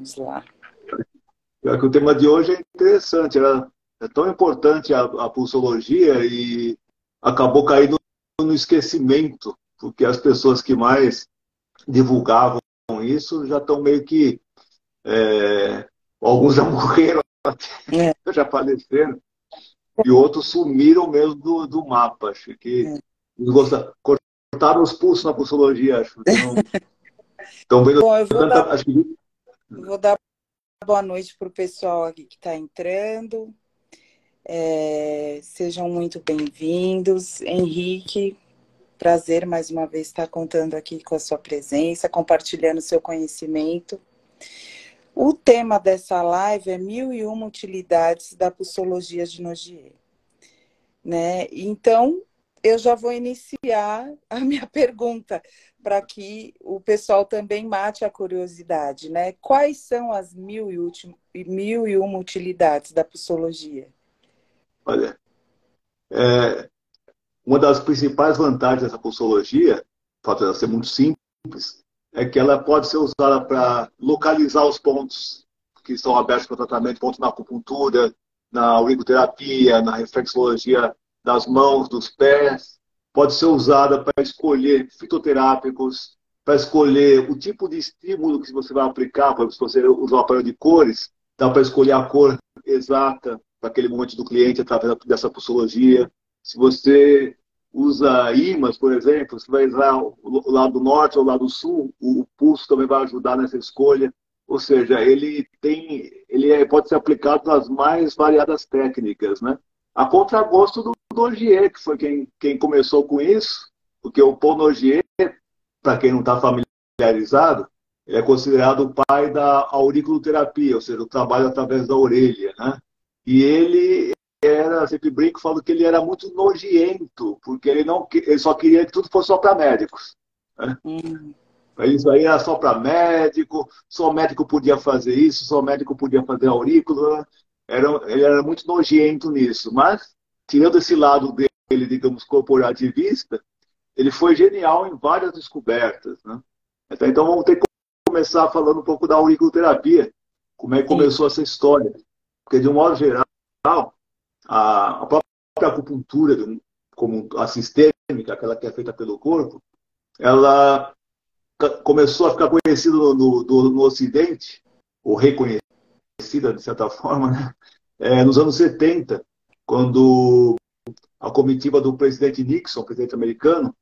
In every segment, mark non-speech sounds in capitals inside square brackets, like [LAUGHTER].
Vamos lá. É que o tema de hoje é interessante. Era, é tão importante a, a pulsologia e acabou caindo no esquecimento, porque as pessoas que mais divulgavam isso já estão meio que. É, alguns já [LAUGHS] morreram, é. já faleceram, e outros sumiram mesmo do, do mapa. Acho que é. cortaram os pulsos na pulsologia, acho. Então, [LAUGHS] vendo Bom, tanta, dar, acho que... vou dar boa noite para o pessoal aqui que está entrando. É, sejam muito bem-vindos. Henrique, prazer mais uma vez estar contando aqui com a sua presença, compartilhando seu conhecimento. O tema dessa live é mil e uma utilidades da pulsologia de Nogier. Né? Então, eu já vou iniciar a [LAUGHS] minha pergunta para que o pessoal também mate a curiosidade, né? Quais são as mil e, mil e uma utilidades da psicologia? Olha, é, uma das principais vantagens dessa pulsologia, o fato de ela ser muito simples, é que ela pode ser usada para localizar os pontos que estão abertos para tratamento, pontos na acupuntura, na auriculoterapia, na reflexologia das mãos, dos pés. Pode ser usada para escolher fitoterápicos, para escolher o tipo de estímulo que você vai aplicar, se você usar o aparelho de cores, dá para escolher a cor exata para aquele momento do cliente através dessa pulsologia. Se você usa ímãs, por exemplo, você vai usar o lado norte ou o lado sul, o pulso também vai ajudar nessa escolha. Ou seja, ele tem, ele é, pode ser aplicado nas mais variadas técnicas, né? A contragosto do Nogier, que foi quem, quem começou com isso, porque o Paul Nogier, para quem não está familiarizado, ele é considerado o pai da auriculoterapia, ou seja, o trabalho através da orelha, né? E ele era, sempre brinco, falo que ele era muito nojento, porque ele não ele só queria que tudo fosse só para médicos. Né? Hum. Isso aí era só para médico, só médico podia fazer isso, só médico podia fazer aurícula. Era, ele era muito nojento nisso. Mas, tirando esse lado dele, digamos, corporativista, ele foi genial em várias descobertas. Né? Então, vamos ter que começar falando um pouco da auriculoterapia, como é que começou essa história. Porque, de um modo geral, a, a própria acupuntura, como a sistêmica, aquela que é feita pelo corpo, ela começou a ficar conhecida no, no, no Ocidente, ou reconhecida de certa forma, né? é, nos anos 70, quando a comitiva do presidente Nixon, presidente americano,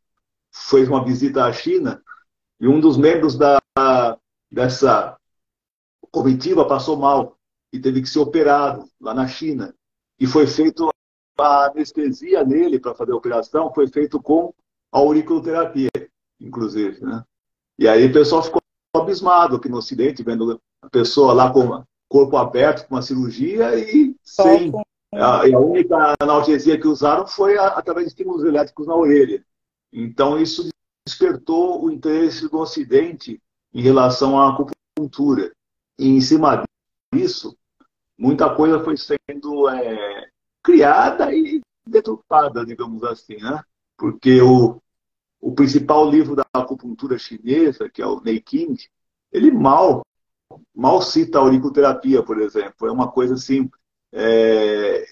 fez uma visita à China e um dos membros da, dessa comitiva passou mal e teve que ser operado lá na China e foi feito a anestesia nele para fazer a operação, foi feito com auriculoterapia, inclusive. Né? E aí o pessoal ficou abismado aqui no Ocidente, vendo a pessoa lá com corpo aberto, com uma cirurgia e sem. A, a única analgesia que usaram foi a, através de estímulos elétricos na orelha. Então isso despertou o interesse do Ocidente em relação à acupuntura. E em cima disso, muita coisa foi sendo é, criada e deturpada, digamos assim, né? Porque o, o principal livro da acupuntura chinesa, que é o King, ele mal, mal cita a auriculoterapia, por exemplo. É uma coisa assim, é,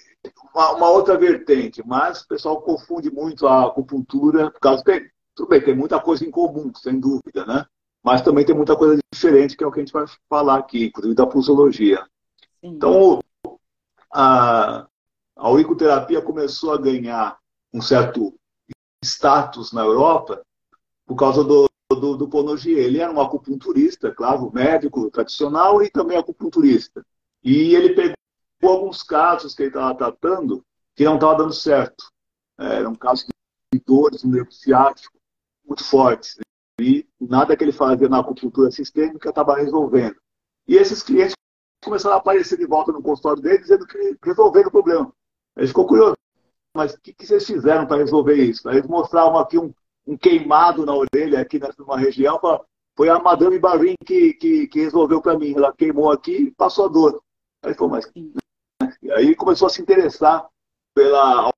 uma, uma, outra vertente, mas o pessoal confunde muito a acupuntura, por causa que, tudo bem, tem muita coisa em comum, sem dúvida, né? Mas também tem muita coisa diferente, que é o que a gente vai falar aqui, inclusive da pulsologia. Então, a, a auriculoterapia começou a ganhar um certo status na Europa por causa do, do, do Ponogier. Ele era um acupunturista, claro, médico tradicional e também acupunturista. E ele pegou alguns casos que ele estava tratando que não estava dando certo. É, era um caso de dores no nervo ciático muito fortes. E nada que ele fazia na acupuntura sistêmica estava resolvendo. E esses clientes começaram a aparecer de volta no consultório dele, dizendo que resolveram o problema. Ele ficou curioso. Mas o que, que vocês fizeram para resolver isso? Aí eles mostravam aqui um, um, queimado na orelha, aqui numa região. Foi a Madame Barin que, que, que resolveu para mim. Ela queimou aqui e passou a dor. Aí ele falou, mas. E aí começou a se interessar pela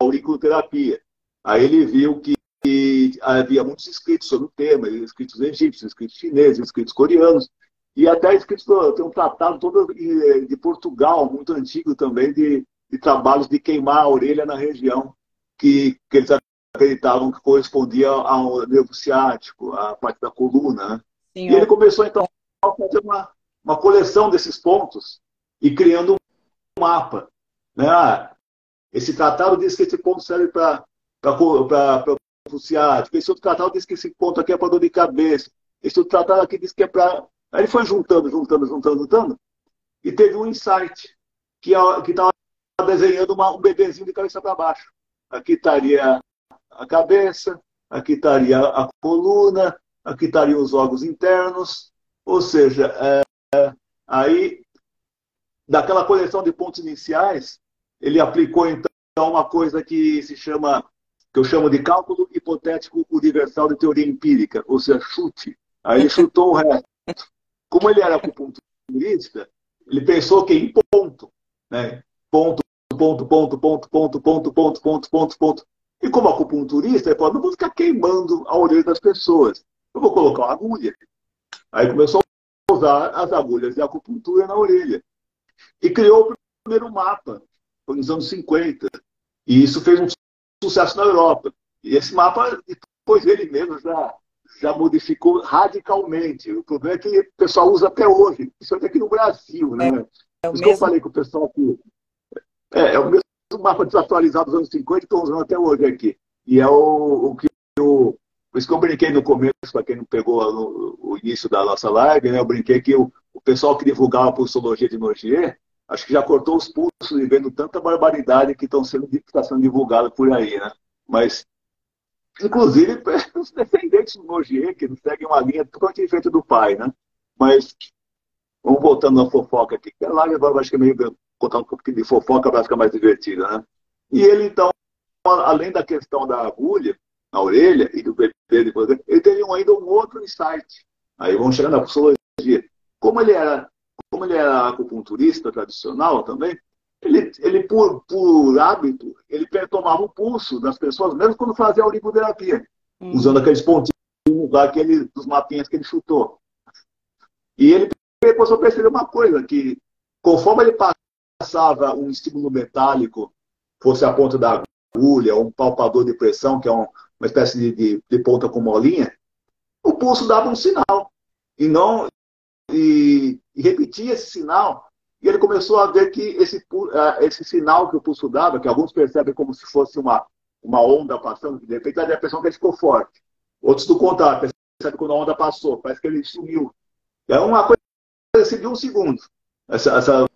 auriculoterapia. Aí ele viu que havia muitos escritos sobre o tema, escritos egípcios, escritos chineses, escritos coreanos. E até escrito, tem um tratado todo de Portugal, muito antigo também, de, de trabalhos de queimar a orelha na região, que, que eles acreditavam que correspondia ao nervo ciático, à parte da coluna. Né? Sim, e ele começou então a fazer uma, uma coleção desses pontos e criando um mapa. Né? Ah, esse tratado diz que esse ponto serve para o ciático, esse outro tratado diz que esse ponto aqui é para dor de cabeça, esse outro tratado aqui diz que é para. Aí ele foi juntando, juntando, juntando, juntando, e teve um insight que estava desenhando uma, um bebezinho de cabeça para baixo. Aqui estaria a cabeça, aqui estaria a coluna, aqui estariam os órgãos internos, ou seja, é, aí, daquela coleção de pontos iniciais, ele aplicou então uma coisa que se chama, que eu chamo de cálculo hipotético universal de teoria empírica, ou seja, chute. Aí ele chutou o resto. Como ele era acupunturista, ele pensou que em ponto, né? Ponto, ponto, ponto, ponto, ponto, ponto, ponto, ponto, ponto, ponto. E como acupunturista, ele falou, não vou ficar queimando a orelha das pessoas. Eu vou colocar uma agulha. Aí começou a usar as agulhas de acupuntura na orelha. E criou o primeiro mapa, foi nos anos 50. E isso fez um sucesso na Europa. E esse mapa, depois ele mesmo já, já modificou radicalmente. O problema é que o pessoal usa até hoje, principalmente aqui no Brasil. Né? É, é isso que eu falei com o pessoal aqui. É, é o mesmo mapa desatualizado dos anos 50 que estão usando até hoje aqui. E é o, o que eu. Por isso que eu brinquei no começo, para quem não pegou no, o início da nossa live, né, eu brinquei que o, o pessoal que divulgava a pulsologia de Nogier, acho que já cortou os pulsos e vendo tanta barbaridade que estão sendo, está sendo divulgada por aí, né? Mas, inclusive, [LAUGHS] os descendentes do Nogier, que seguem uma linha totalmente diferente do pai, né? Mas, vamos voltando na fofoca aqui, que a live agora acho que é meio contar um pouquinho de fofoca para ficar mais divertida, né? E ele, então, além da questão da agulha na orelha e do bebê, ele teve ainda um outro insight. Aí vamos chegar na psicologia. Como ele era, como ele era acupunturista tradicional também, ele, ele por, por hábito, ele tomava o pulso das pessoas, mesmo quando fazia a auriculoterapia, hum. usando aqueles pontinhos lá que ele, dos mapinhas que ele chutou. E ele começou a perceber uma coisa, que conforme ele passava um estímulo metálico, fosse a ponta da agulha, um palpador de pressão, que é um, uma espécie de, de, de, ponta com molinha, o pulso dava um sinal. E não e, e repetia esse sinal. E ele começou a ver que esse, esse sinal que o pulso dava, que alguns percebem como se fosse uma, uma onda passando, de repente dá a impressão que ele ficou forte. Outros do contrário, percebem quando a onda passou, parece que ele sumiu. É uma coisa assim de um segundo. Essa, essa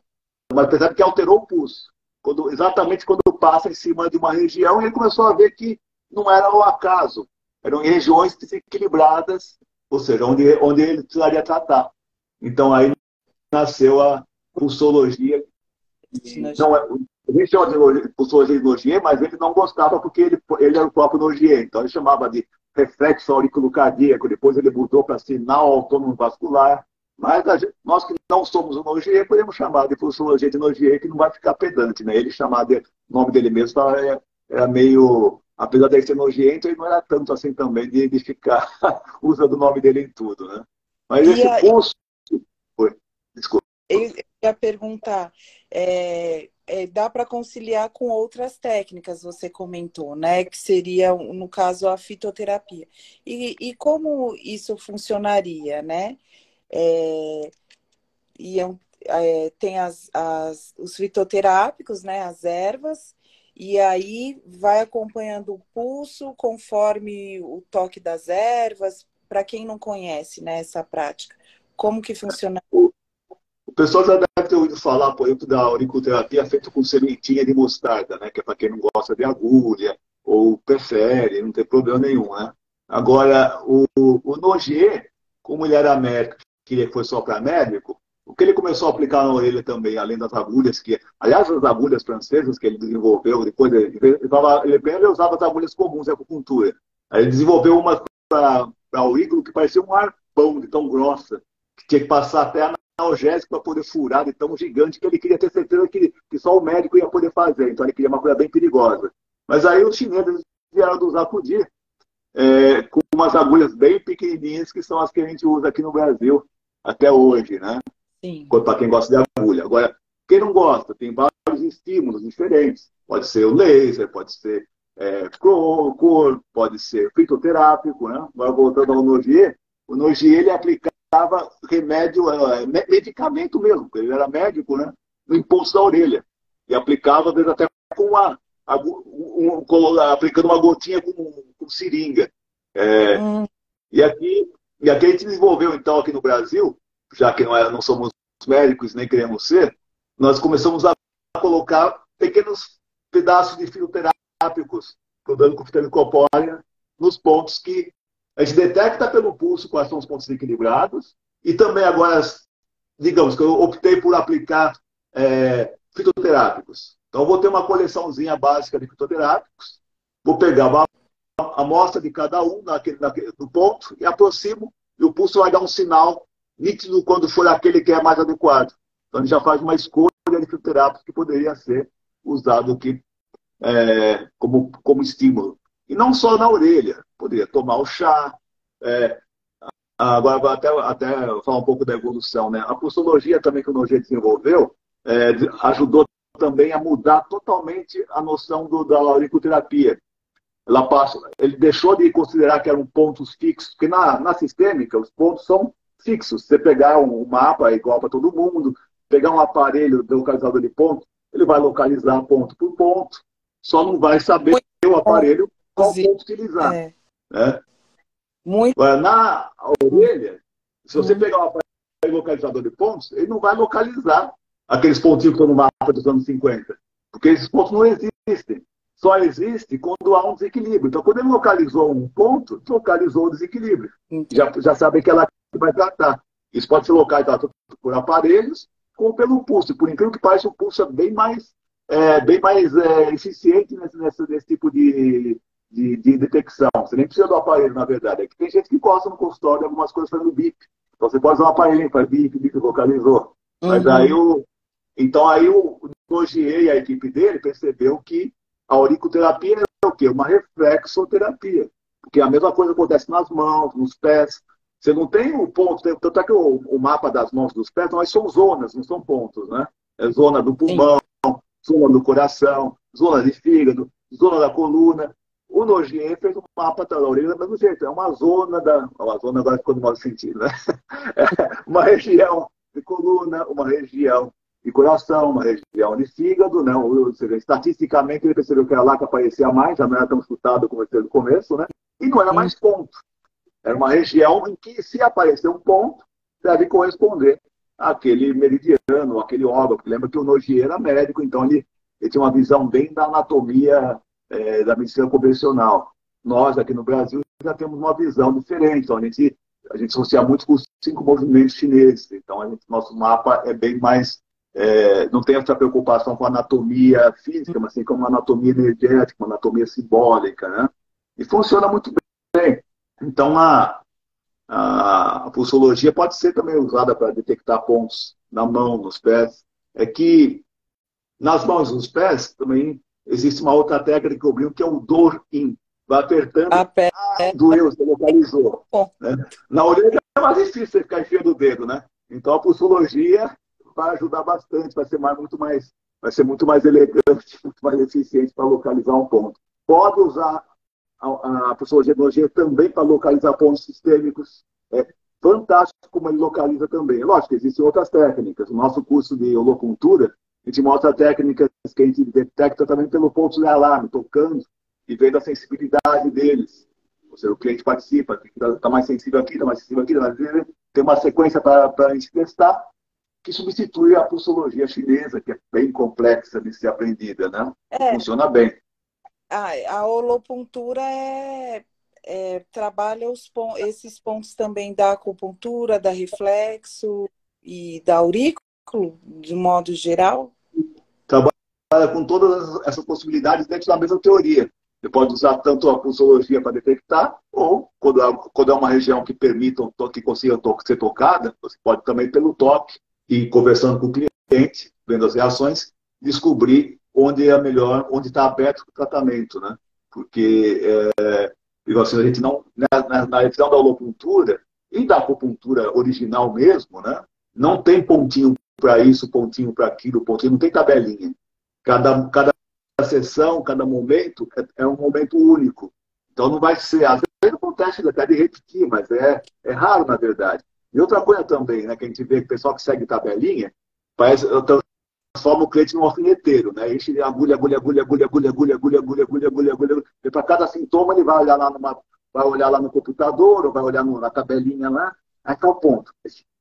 mas percebe que alterou o pulso. Quando, exatamente quando passa em cima de uma região, ele começou a ver que não era o acaso, eram regiões desequilibradas, ou seja, onde, onde ele precisaria tratar. Então aí nasceu a pulsologia. Não é, ele chama de pulsologia de Nogier, mas ele não gostava porque ele, ele era o próprio Nogier. Então ele chamava de reflexo auriculo cardíaco. Depois ele mudou para sinal autônomo vascular. Mas nós que não somos o Nogier, podemos chamar de pulsologia de Nogier, que não vai ficar pedante, né? Ele chamar de nome dele mesmo era, era meio. Apesar de ele ser nojento, ele não era tanto assim também de, de ficar [LAUGHS] usando o nome dele em tudo, né? Mas e esse a... pulso. Foi. Desculpa. Eu ia perguntar, é, é, dá para conciliar com outras técnicas, você comentou, né? Que seria, no caso, a fitoterapia. E, e como isso funcionaria, né? é, iam, é, tem as, as, os fitoterápicos, né, as ervas, e aí vai acompanhando o pulso conforme o toque das ervas, para quem não conhece né, essa prática. Como que funciona? O pessoal já deve ter ouvido falar, por exemplo, da auriculoterapia feita com sementinha de mostarda, né? Que é para quem não gosta de agulha ou prefere, não tem problema nenhum, né? Agora, o, o Nogier, como ele era médico, que fosse só para médico, o que ele começou a aplicar na orelha também, além das agulhas, que, aliás, as agulhas francesas que ele desenvolveu, depois ele, ele, falava, ele primeiro usava as agulhas comuns de acupuntura. Aí ele desenvolveu uma para o ígolo que parecia um arpão de tão grossa, que tinha que passar até analgésico para poder furar, de tão gigante, que ele queria ter certeza que, que só o médico ia poder fazer. Então ele queria uma coisa bem perigosa. Mas aí os chineses vieram do Zacudir, é, com umas agulhas bem pequenininhas, que são as que a gente usa aqui no Brasil, até hoje, né? Para quem gosta de agulha. Agora, quem não gosta, tem vários estímulos diferentes. Pode ser o laser, pode ser é, cor, pode ser fitoterápico, né? Agora, voltando ao Nogier, o Nogier ele aplicava remédio, é, medicamento mesmo, ele era médico, né? No impulso da orelha. E aplicava, às vezes, até com uma, um, um, aplicando uma gotinha com, com seringa. É, hum. E aqui, e aqui a gente desenvolveu, então, aqui no Brasil, já que não, é, não somos médicos nem queremos ser, nós começamos a colocar pequenos pedaços de fitoterápicos, rodando com fita micopórea, nos pontos que a gente detecta pelo pulso quais são os pontos equilibrados, e também agora, digamos que eu optei por aplicar é, fitoterápicos. Então, vou ter uma coleçãozinha básica de fitoterápicos, vou pegar uma amostra de cada um naquele, naquele, no ponto e aproximo, e o pulso vai dar um sinal nítido quando for aquele que é mais adequado. Então, ele já faz uma escolha de fitoterápicos que poderia ser usado aqui é, como, como estímulo. E não só na orelha, poderia tomar o chá. É, agora, até, até falar um pouco da evolução. Né? A pulsologia também que o Nogueira desenvolveu é, ajudou também a mudar totalmente a noção do, da auriculoterapia. Ela passa, ele deixou de considerar que eram pontos fixos, porque na, na sistêmica os pontos são fixos. Você pegar um, mapa é igual para todo mundo, pegar um aparelho de localizador de ponto, ele vai localizar ponto por ponto, só não vai saber o aparelho qual ponto utilizar. É. Né? Muito. Na orelha, se você hum. pegar um aparelho localizador de pontos, ele não vai localizar aqueles pontinhos que estão no mapa dos anos 50. Porque esses pontos não existem. Só existe quando há um desequilíbrio. Então, quando ele localizou um ponto, localizou o desequilíbrio. Já, já sabe que ela vai tratar. Isso pode ser localizado por aparelhos como pelo pulso. Por incrível que pareça, o pulso é bem mais, é, bem mais é, eficiente nesse, nesse, nesse tipo de, de, de, detecção. Você nem precisa do aparelho, na verdade. É que tem gente que gosta no consultório de algumas coisas fazendo bip. Então, você pode usar um aparelho, faz bip, bip, localizou. Uhum. Mas aí o, então aí o Nogier e a equipe dele percebeu que a auriculoterapia é o quê? Uma reflexoterapia. Porque a mesma coisa acontece nas mãos, nos pés. Você não tem o ponto, tanto é que o, o mapa das mãos dos pés, nós são zonas, não são pontos, né? É zona do pulmão, Sim. zona do coração, zona de fígado, zona da coluna. O Nogier fez um mapa da orelha do mesmo jeito, é uma zona da. Uma zona agora ficou no modo sentido, né? [LAUGHS] É uma região de coluna, uma região de coração, uma região de fígado, né? Ou seja, estatisticamente ele percebeu que era lá que aparecia mais, já não era tão escutado como no começo, né? E não era mais ponto. Era uma região em que, se aparecer um ponto, deve corresponder àquele meridiano, aquele órgão. Lembra que o Nogier era médico, então ele, ele tinha uma visão bem da anatomia é, da medicina convencional. Nós, aqui no Brasil, já temos uma visão diferente. Então, a gente, a gente associa muito com os cinco movimentos chineses. Então, gente, nosso mapa é bem mais é, não tem essa preocupação com anatomia física, mas sim com anatomia energética, uma anatomia simbólica, né? E funciona muito bem. Então, a, a, a pulsologia pode ser também usada para detectar pontos na mão, nos pés. É que nas mãos e nos pés também existe uma outra técnica que eu brinco, que é o dor-in. Vai apertando, a pé. Ah, doeu, você localizou. Né? Na orelha é mais difícil você ficar enfiando o dedo, né? Então a pulsologia vai ajudar bastante, vai ser mais, muito mais, vai ser muito mais elegante, [LAUGHS] muito mais eficiente para localizar um ponto. Pode usar a, a psicologia também para localizar pontos sistêmicos. É fantástico como ele localiza também. Lógico, existem outras técnicas. O nosso curso de holocultura, a gente mostra técnicas que a gente detecta também pelo ponto de alarme, tocando e vendo a sensibilidade deles. Ou seja, o cliente participa, está tá mais sensível aqui, está mais sensível aqui, tá mais sensível. tem uma sequência para a gente testar que substitui a pulsologia chinesa, que é bem complexa de ser aprendida, né? É. Funciona bem. A, a holopuntura é, é, trabalha os, esses pontos também da acupuntura, da reflexo e da aurículo, de modo geral? Trabalha com todas essas possibilidades dentro da mesma teoria. Você pode usar tanto a pulsologia para detectar, ou quando é, quando é uma região que permita que consiga ser tocada, você pode também pelo toque e conversando com o cliente, vendo as reações, descobrir onde é melhor, onde está aberto o tratamento, né? Porque, é, assim, a gente não, na, na, na revisão da holocultura, e da acupuntura original mesmo, né? Não tem pontinho para isso, pontinho para aquilo, pontinho, não tem tabelinha. Cada, cada sessão, cada momento é, é, um momento único. Então não vai ser, às vezes acontece até de repetir, mas é, é raro na verdade. E outra coisa também, né, que a gente vê que o pessoal que segue tabelinha, parece, transforma o cliente num alfineteiro, né? Enche agulha, agulha, agulha, agulha, agulha, agulha, agulha, agulha, agulha, agulha, agulha. E para cada sintoma ele vai olhar lá numa, vai olhar lá no computador, ou vai olhar na tabelinha lá, é tal ponto,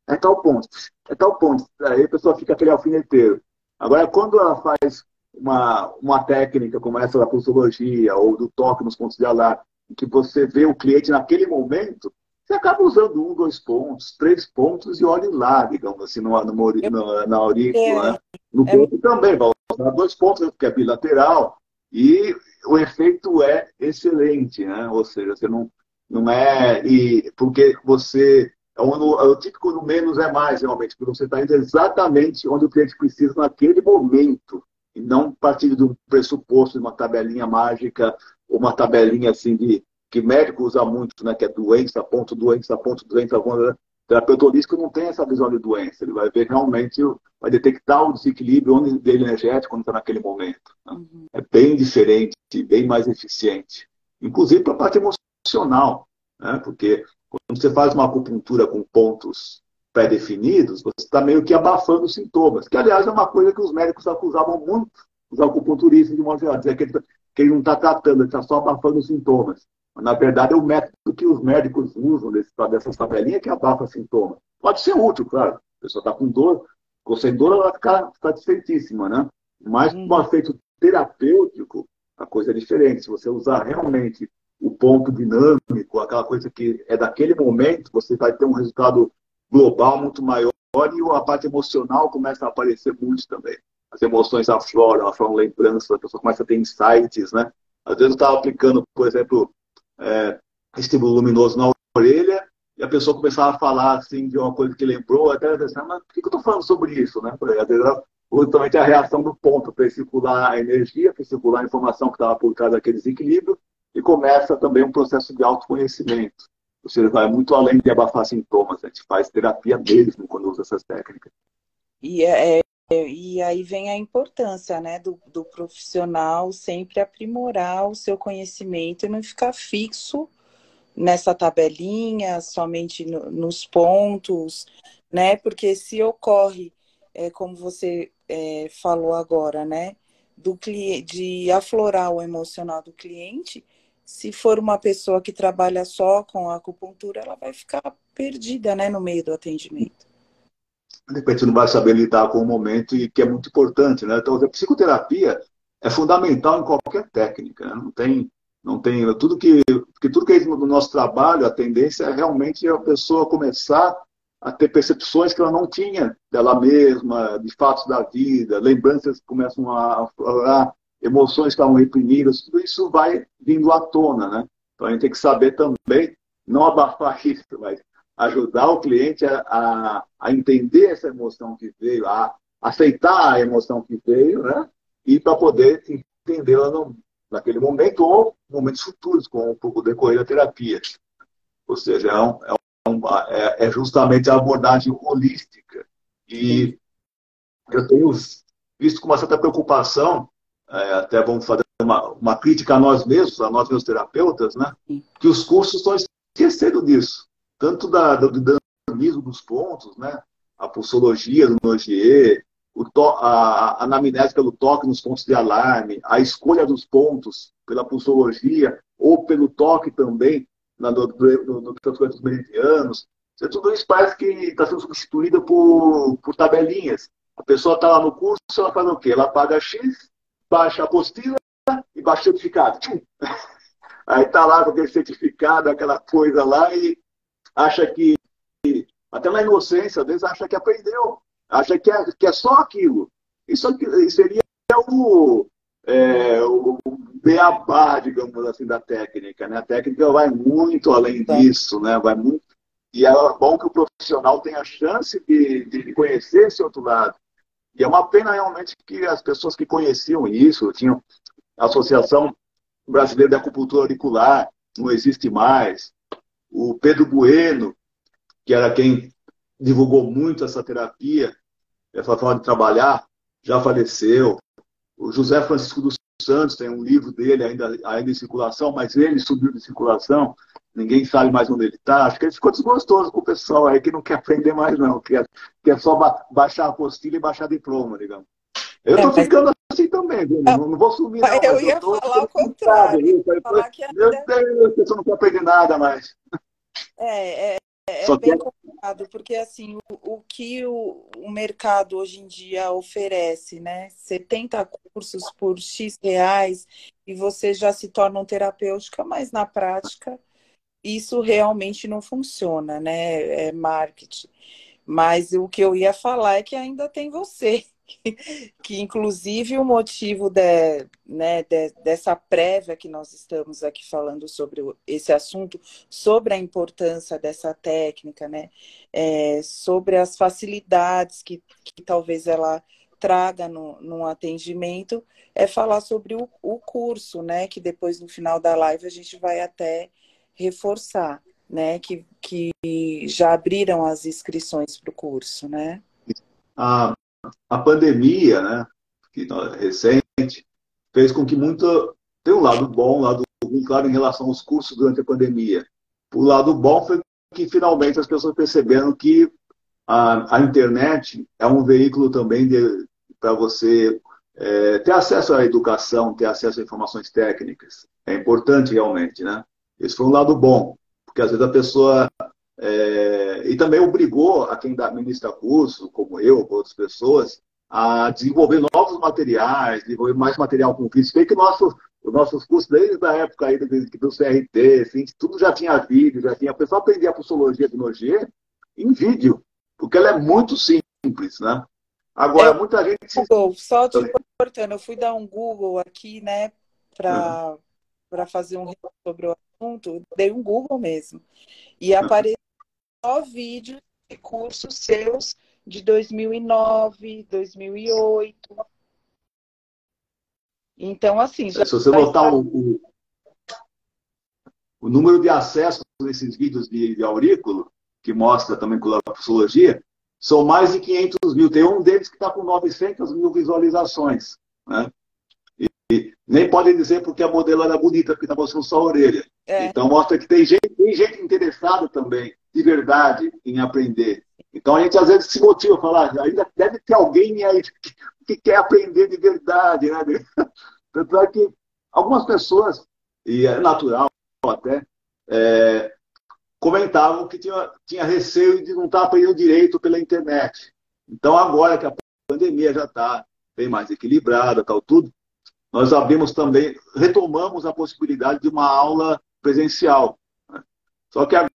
é tal ponto, é tal ponto. Aí a pessoa fica aquele alfineteiro. Agora, quando ela faz uma, uma técnica como essa da pulsologia ou do toque nos pontos de alarme, que você vê o cliente naquele momento, você acaba usando um, dois pontos, três pontos e olhe lá, digamos assim, no, no, no na aurícula. Né? No é. ponto também, vai usar dois pontos, porque é bilateral, e o efeito é excelente, né? Ou seja, você não, não é. E, porque você. É o, é o típico no menos é mais, realmente, porque você está indo exatamente onde o cliente precisa naquele momento e não partir de um pressuposto de uma tabelinha mágica, ou uma tabelinha assim de que médico usa muito, né, que é doença, ponto, doença, ponto, doença, ponto. O terapeuta holístico não tem essa visão de doença, ele vai ver realmente, vai detectar o desequilíbrio dele energético quando está naquele momento. Né? Uhum. É bem diferente, bem mais eficiente. Inclusive para a parte emocional, né? porque quando você faz uma acupuntura com pontos pré-definidos, você está meio que abafando os sintomas, que aliás é uma coisa que os médicos acusavam muito os acupunturistas de modo geral, dizer que ele, que ele não está tratando, ele está só abafando os sintomas. Na verdade, é o método que os médicos usam dessas tabelinhas que abafa sintomas. Pode ser útil, claro. A pessoa está com dor, ficou sem dor, ela vai ficar satisfeitíssima, né? Mas, com um efeito terapêutico, a coisa é diferente. Se você usar realmente o ponto dinâmico, aquela coisa que é daquele momento, você vai ter um resultado global muito maior e a parte emocional começa a aparecer muito também. As emoções afloram, afloram lembranças, a pessoa começa a ter insights, né? Às vezes eu estava aplicando, por exemplo, é, estímulo luminoso na orelha e a pessoa começava a falar assim de uma coisa que lembrou, até pensar, mas por que eu estou falando sobre isso? Né? Às vezes, justamente a reação do ponto para circular a energia, para circular a informação que estava por trás daquele desequilíbrio e começa também um processo de autoconhecimento. Ou seja, vai muito além de abafar sintomas, a gente faz terapia mesmo quando usa essas técnicas. E, é, é, e aí vem a importância né, do, do profissional sempre aprimorar o seu conhecimento e não ficar fixo nessa tabelinha, somente no, nos pontos, né? Porque se ocorre, é, como você é, falou agora, né? Do de aflorar o emocional do cliente, se for uma pessoa que trabalha só com acupuntura, ela vai ficar perdida, né, no meio do atendimento. De repente não vai saber lidar com o momento e que é muito importante, né? Então, a psicoterapia é fundamental em qualquer técnica, né? não tem não tem tudo que tudo que é no nosso trabalho, a tendência é realmente a pessoa começar a ter percepções que ela não tinha dela mesma, de fatos da vida, lembranças que começam a aflorar, emoções que estavam reprimidas, tudo isso vai vindo à tona, né? Então a gente tem que saber também, não abafar [LAUGHS] isso, mas ajudar o cliente a, a, a entender essa emoção que veio, a aceitar a emoção que veio, né? E para poder entendê-la naquele momento ou momentos futuros, com o decorrer da terapia. Ou seja, é, um, é, um, é, é justamente a abordagem holística. E eu tenho visto com uma certa preocupação é, até vamos fazer uma, uma, crítica a nós mesmos, a nós mesmos terapeutas, né? que os cursos estão esquecendo disso. Tanto da, do dinamismo dos pontos, né? a pulsologia do Nogier, a, a anamnese pelo toque nos pontos de alarme, a escolha dos pontos pela pulsologia ou pelo toque também na, no, no, no tratamento dos meridianos. Tudo isso parece que está sendo substituído por, por tabelinhas. A pessoa está lá no curso, ela faz o quê? Ela paga X, baixa a apostila e baixa o certificado. [LAUGHS] Aí tá lá com aquele certificado, aquela coisa lá, e acha que, até na inocência, às vezes acha que aprendeu, acha que é, que é só aquilo. Isso, seria o, é, o beabá, digamos assim, da técnica. Né? A técnica vai muito além disso, né? vai muito. E é bom que o profissional tenha a chance de, de conhecer esse outro lado. E é uma pena realmente que as pessoas que conheciam isso, tinham a Associação Brasileira de Acupuntura Auricular, não existe mais. O Pedro Bueno, que era quem divulgou muito essa terapia, essa forma de trabalhar, já faleceu. O José Francisco dos Santos tem um livro dele ainda, ainda em circulação, mas ele subiu de circulação, ninguém sabe mais onde ele está. Acho que ele ficou desgostoso com o pessoal aí que não quer aprender mais, não, quer, quer só ba baixar a apostila e baixar diploma, digamos. Eu estou é, ficando assim também, viu? Não, não vou sumir, não. Eu ia eu falar o contrário. Falar que Meu Deus, pessoa não quer aprender nada mais. É, é, é Só bem complicado, porque assim, o, o que o, o, mercado hoje em dia oferece, né? 70 cursos por X reais e você já se torna um terapêutica, mas na prática isso realmente não funciona, né? É marketing. Mas o que eu ia falar é que ainda tem você [LAUGHS] que inclusive o motivo de, né, de, dessa prévia que nós estamos aqui falando sobre esse assunto, sobre a importância dessa técnica, né, é, sobre as facilidades que, que talvez ela traga no, no atendimento, é falar sobre o, o curso, né, que depois no final da live a gente vai até reforçar, né, que, que já abriram as inscrições para o curso, né? Ah, a pandemia, né, que recente, fez com que muito tem um lado bom, um lado ruim, claro, em relação aos cursos durante a pandemia. O lado bom foi que finalmente as pessoas perceberam que a, a internet é um veículo também para você é, ter acesso à educação, ter acesso a informações técnicas. É importante realmente, né? Esse foi um lado bom, porque às vezes a pessoa é, e também obrigou a quem administra curso, como eu, ou outras pessoas, a desenvolver novos materiais, desenvolver mais material com vídeo. Sei que nosso, os nossos cursos, desde a época aí do, do CRT, assim, tudo já tinha vídeo, já tinha. A pessoa aprendia a psicologia do Nogê em vídeo, porque ela é muito simples, né? Agora, é, muita gente. Google, só te importando, eu fui dar um Google aqui, né, para uhum. fazer um sobre o assunto, dei um Google mesmo. E apareceu só vídeos de cursos seus de 2009, 2008. Então, assim. Se você notar o, o, o, número de acessos nesses vídeos de, de aurículo, que mostra também com a psicologia, são mais de 500 mil. Tem um deles que está com 900 mil visualizações. Né? E, e, nem podem dizer porque a modelo era bonita, porque está mostrando só a orelha. É. Então, mostra que tem gente, tem gente interessada também de verdade em aprender. Então a gente às vezes se motiva a falar, ainda deve ter alguém aí que quer aprender de verdade, né? [LAUGHS] Tanto é que algumas pessoas, e é natural até, é, comentavam que tinha, tinha receio de não estar aprendendo direito pela internet. Então agora que a pandemia já está bem mais equilibrada, tal tudo, nós abrimos também, retomamos a possibilidade de uma aula presencial. Né? Só que agora,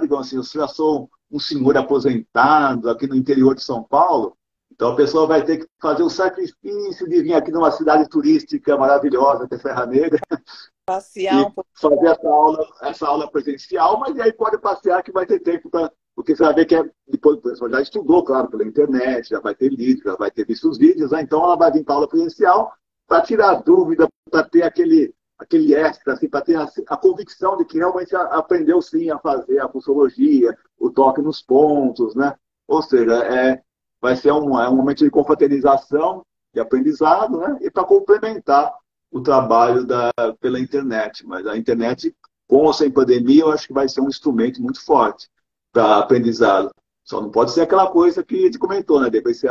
digamos assim, eu já sou um senhor aposentado aqui no interior de São Paulo, então a pessoa vai ter que fazer o sacrifício de vir aqui numa cidade turística maravilhosa, que é Serra Negra, [LAUGHS] passear um pouco. fazer essa aula, essa aula presencial, mas aí pode passear que vai ter tempo para. Porque você vai ver que é, depois a pessoa já estudou, claro, pela internet, já vai ter lido, já vai ter visto os vídeos, né? então ela vai vir para aula presencial para tirar dúvida, para ter aquele, aquele extra, assim, para ter a, a, convicção de que realmente aprendeu sim a fazer a psicologia, o toque nos pontos, né? Ou seja, é, vai ser um, é um momento de confraternização, de aprendizado, né? E para complementar o trabalho da, pela internet. Mas a internet, com ou sem pandemia, eu acho que vai ser um instrumento muito forte para aprendizado. Só não pode ser aquela coisa que a gente comentou, né? Depois você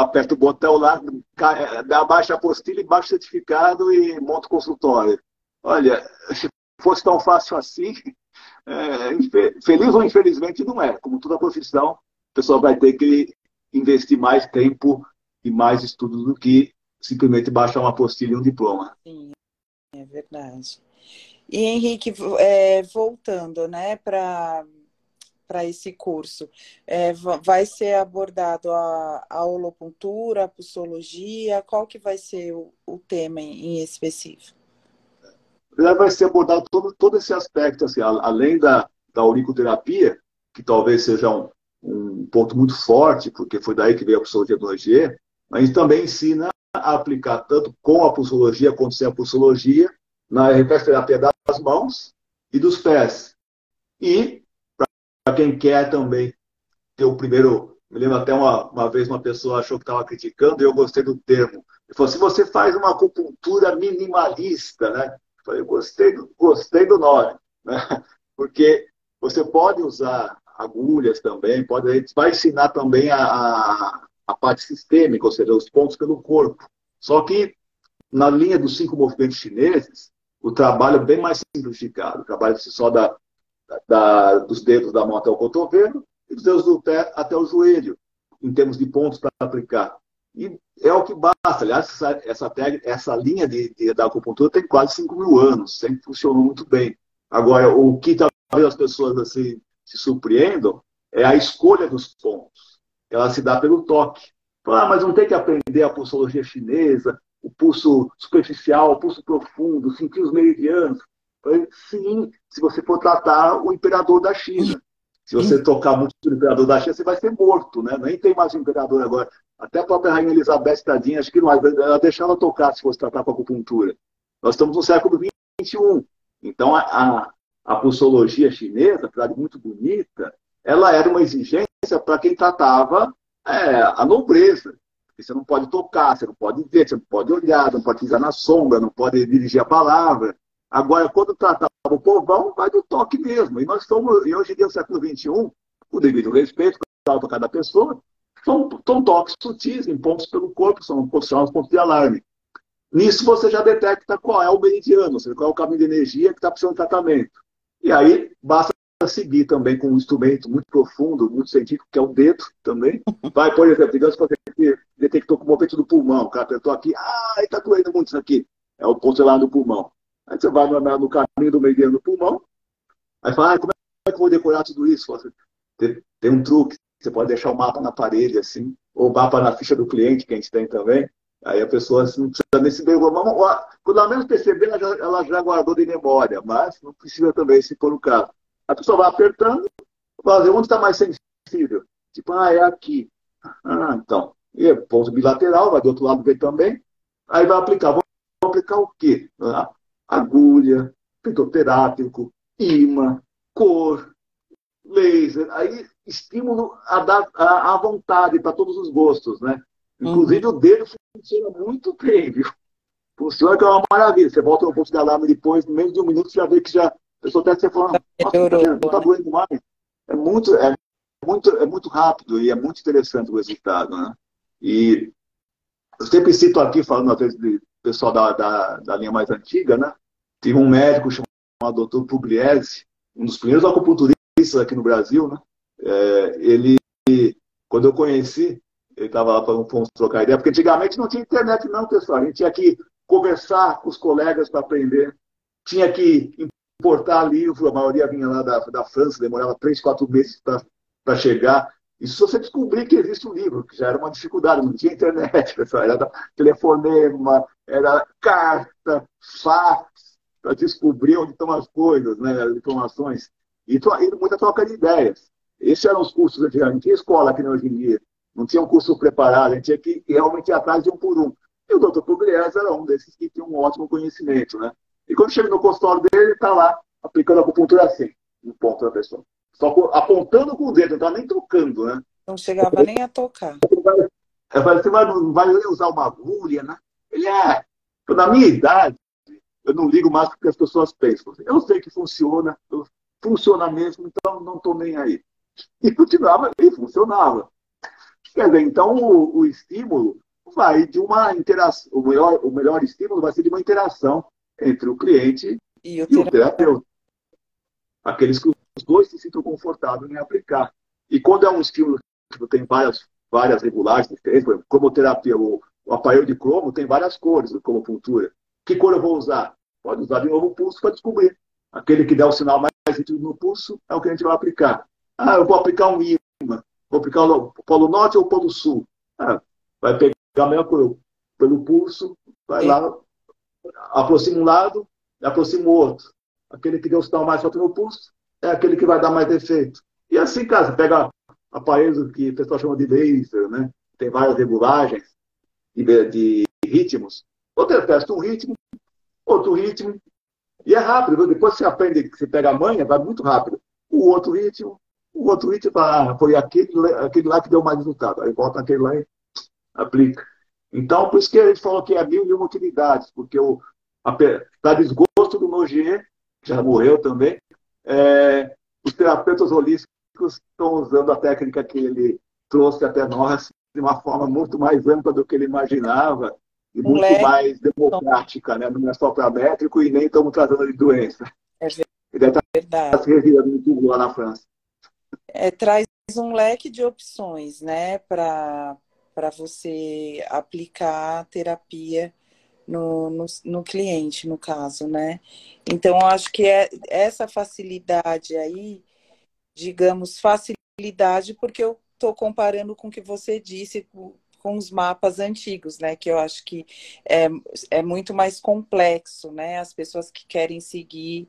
aperta o botão lá, baixa apostila e baixa certificado e monta o consultório. Olha, se fosse tão fácil assim, [LAUGHS] é, feliz ou infelizmente não é. Como toda profissão, a pessoa vai ter que investir mais tempo e mais estudos do que simplesmente baixar uma apostila e um diploma. Sim, é verdade. E Henrique, é, voltando né, para para esse curso? É, vai ser abordado a, a holopuntura, a psicologia? Qual que vai ser o, o tema em, em específico? Vai ser abordado todo, todo esse aspecto, assim, além da, da auriculoterapia, que talvez seja um, um ponto muito forte, porque foi daí que veio a psicologia do RG, mas também ensina a aplicar tanto com a psicologia quanto sem a psicologia na reflexoterapia das mãos e dos pés. E quem quer também ter o primeiro. Me lembro até uma, uma vez uma pessoa achou que estava criticando e eu gostei do termo. Ele falou: se você faz uma acupuntura minimalista, né? Eu falei, gostei do, gostei do nome, né? [LAUGHS] Porque você pode usar agulhas também, pode, a gente vai ensinar também a, a, a parte sistêmica, ou seja, os pontos pelo corpo. Só que na linha dos cinco movimentos chineses, o trabalho é bem mais simplificado. O trabalho só da, da, dos dedos da mão até o cotovelo e dos dedos do pé até o joelho, em termos de pontos para aplicar. E é o que basta. Aliás, essa, essa, essa linha de, de, da acupuntura tem quase 5 mil anos, sempre funcionou muito bem. Agora, o que talvez as pessoas assim, se surpreendam é a escolha dos pontos. Ela se dá pelo toque. Ah, mas não tem que aprender a pulsologia chinesa, o pulso superficial, o pulso profundo, sentir os meridianos. Sim, se você for tratar o imperador da China. Se você tocar muito no imperador da China, você vai ser morto, né? Nem tem mais imperador agora. Até a própria Rainha Elizabeth, tadinha, acho que não, ela deixava tocar se fosse tratar com acupuntura. Nós estamos no século XXI. Então, a, a, a pulsologia chinesa, apesar de muito bonita, ela era uma exigência para quem tratava é, a nobreza. Você não pode tocar, você não pode ver, você não pode olhar, não pode pisar na sombra, não pode dirigir a palavra. Agora, quando tratava o povão, vai do toque mesmo. E nós estamos, e hoje em dia, no século XXI, o devido respeito para cada pessoa, são, são toques sutis, em pontos pelo corpo, são posicionados pontos de alarme. Nisso você já detecta qual é o meridiano, ou seja, qual é o caminho de energia que está precisando de tratamento. E aí basta seguir também com um instrumento muito profundo, muito científico, que é o dedo também. Vai, por exemplo, digamos que você detectou com o movimento do pulmão, o cara apertou aqui, ah, está doendo muito isso aqui. É o ponto lá no pulmão. Aí você vai no, no caminho do mediano do pulmão, aí fala, ah, como é que eu vou decorar tudo isso? Tem, tem um truque, você pode deixar o mapa na parede, assim, ou o mapa na ficha do cliente, que a gente tem também. Aí a pessoa assim, não precisa nem se perguntar. Quando ela menos perceber, ela já, ela já guardou de memória, mas não precisa também, se for o caso. A pessoa vai apertando, vai ver onde está mais sensível. Tipo, ah, é aqui. Ah, então. E é ponto bilateral, vai do outro lado ver também. Aí vai aplicar. Vou aplicar o quê? Ah, agulha, fitoterápico, imã, cor, laser. Aí estímulo a dar à vontade para todos os gostos, né? Inclusive uhum. o dedo funciona muito bem, viu? Funciona que é uma maravilha. Você volta no ponto de alarme depois, no menos de um minuto, você já vê que já. A pessoa até você falando, nossa, não está doendo mais. É muito, é, muito, é muito rápido e é muito interessante o resultado, né? E eu sempre cito aqui, falando às vezes do pessoal da, da, da linha mais antiga, né? Tive um médico chamado Dr. Pugliese, um dos primeiros acupunturistas aqui no Brasil, né? É, ele, quando eu conheci, ele estava lá para um trocar ideia, porque antigamente não tinha internet, não, pessoal. A gente tinha que conversar com os colegas para aprender, tinha que importar livro, a maioria vinha lá da, da França, demorava três, quatro meses para chegar. E se você descobrir que existe um livro, que já era uma dificuldade, não tinha internet, [LAUGHS] pessoal, era telefonema, era carta, fax, para descobrir onde estão as coisas, né, as informações. E, e muita troca de ideias. Esses eram os cursos antigamente. Não tinha escola aqui hoje em dia. Não tinha um curso preparado, a gente tinha que realmente ir atrás de um por um. E o doutor Pugliese era um desses que tinha um ótimo conhecimento, né? E quando chega no consultório dele, ele está lá aplicando a acupuntura assim, no ponto da pessoa. Só apontando com o dedo, não está nem tocando, né? Não chegava nem a tocar. Você vai, vai usar uma agulha, né? Ele é. Na minha idade, eu não ligo mais porque as pessoas pensam. Eu sei que funciona, funciona mesmo, então não estou nem aí. E continuava e funcionava. Quer dizer, então o, o estímulo vai de uma interação, o melhor, o melhor estímulo vai ser de uma interação entre o cliente e o, e o terapeuta. Aqueles que os dois se sintam confortáveis em aplicar. E quando é um estímulo que tem várias, várias por exemplo, cromoterapia, o, aparelho de cromo tem várias cores, como puntura. Que cor eu vou usar? Pode usar de novo o pulso para descobrir. Aquele que der o sinal mais nítido no pulso é o que a gente vai aplicar. Ah, eu vou aplicar um imã. Vou aplicar o Polo Norte ou o Polo Sul? Ah, vai pegar a mesma coisa pelo pulso, vai lá, aproxima um lado e aproxima o outro. Aquele que deu o sinal mais forte no pulso é aquele que vai dar mais defeito. E assim, cara, você pega aparelhos que o pessoal chama de laser, né? Tem várias regulagens de, de ritmos. Você testa um ritmo, outro ritmo, e é rápido. Depois você aprende você pega a manha, vai muito rápido. O outro ritmo, o outro item ah, foi aquele, aquele lá que deu mais resultado. Aí volta aquele lá e aplica. Então, por isso que a gente falou que é mil e uma utilidades, porque o, para desgosto do Nogier, que já morreu também, é, os terapeutas holísticos estão usando a técnica que ele trouxe até nós de uma forma muito mais ampla do que ele imaginava e um muito leque. mais democrática, né? não é só para métrico e nem estamos tratando de doença. É verdade. Está se revirando lá na França. É, traz um leque de opções né? para você aplicar terapia no, no, no, cliente, no caso, né? Então, acho que é essa facilidade aí, digamos, facilidade, porque eu estou comparando com o que você disse, com, os mapas antigos, né? Que eu acho que é, é muito mais complexo, né? As pessoas que querem seguir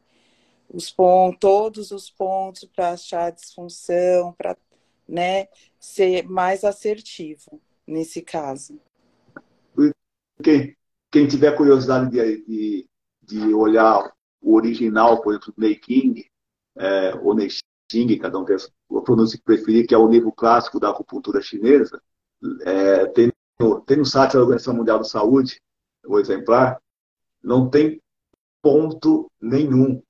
os pontos, todos os pontos para achar disfunção, para né, ser mais assertivo nesse caso. Quem, quem tiver curiosidade de, de, de olhar o original, por exemplo, do Ney King, é, ou Ney Xing, cada um tem a pronúncia que preferir, que é o livro clássico da acupuntura chinesa, é, tem, no, tem no site da Organização Mundial da Saúde, o exemplar, não tem ponto nenhum.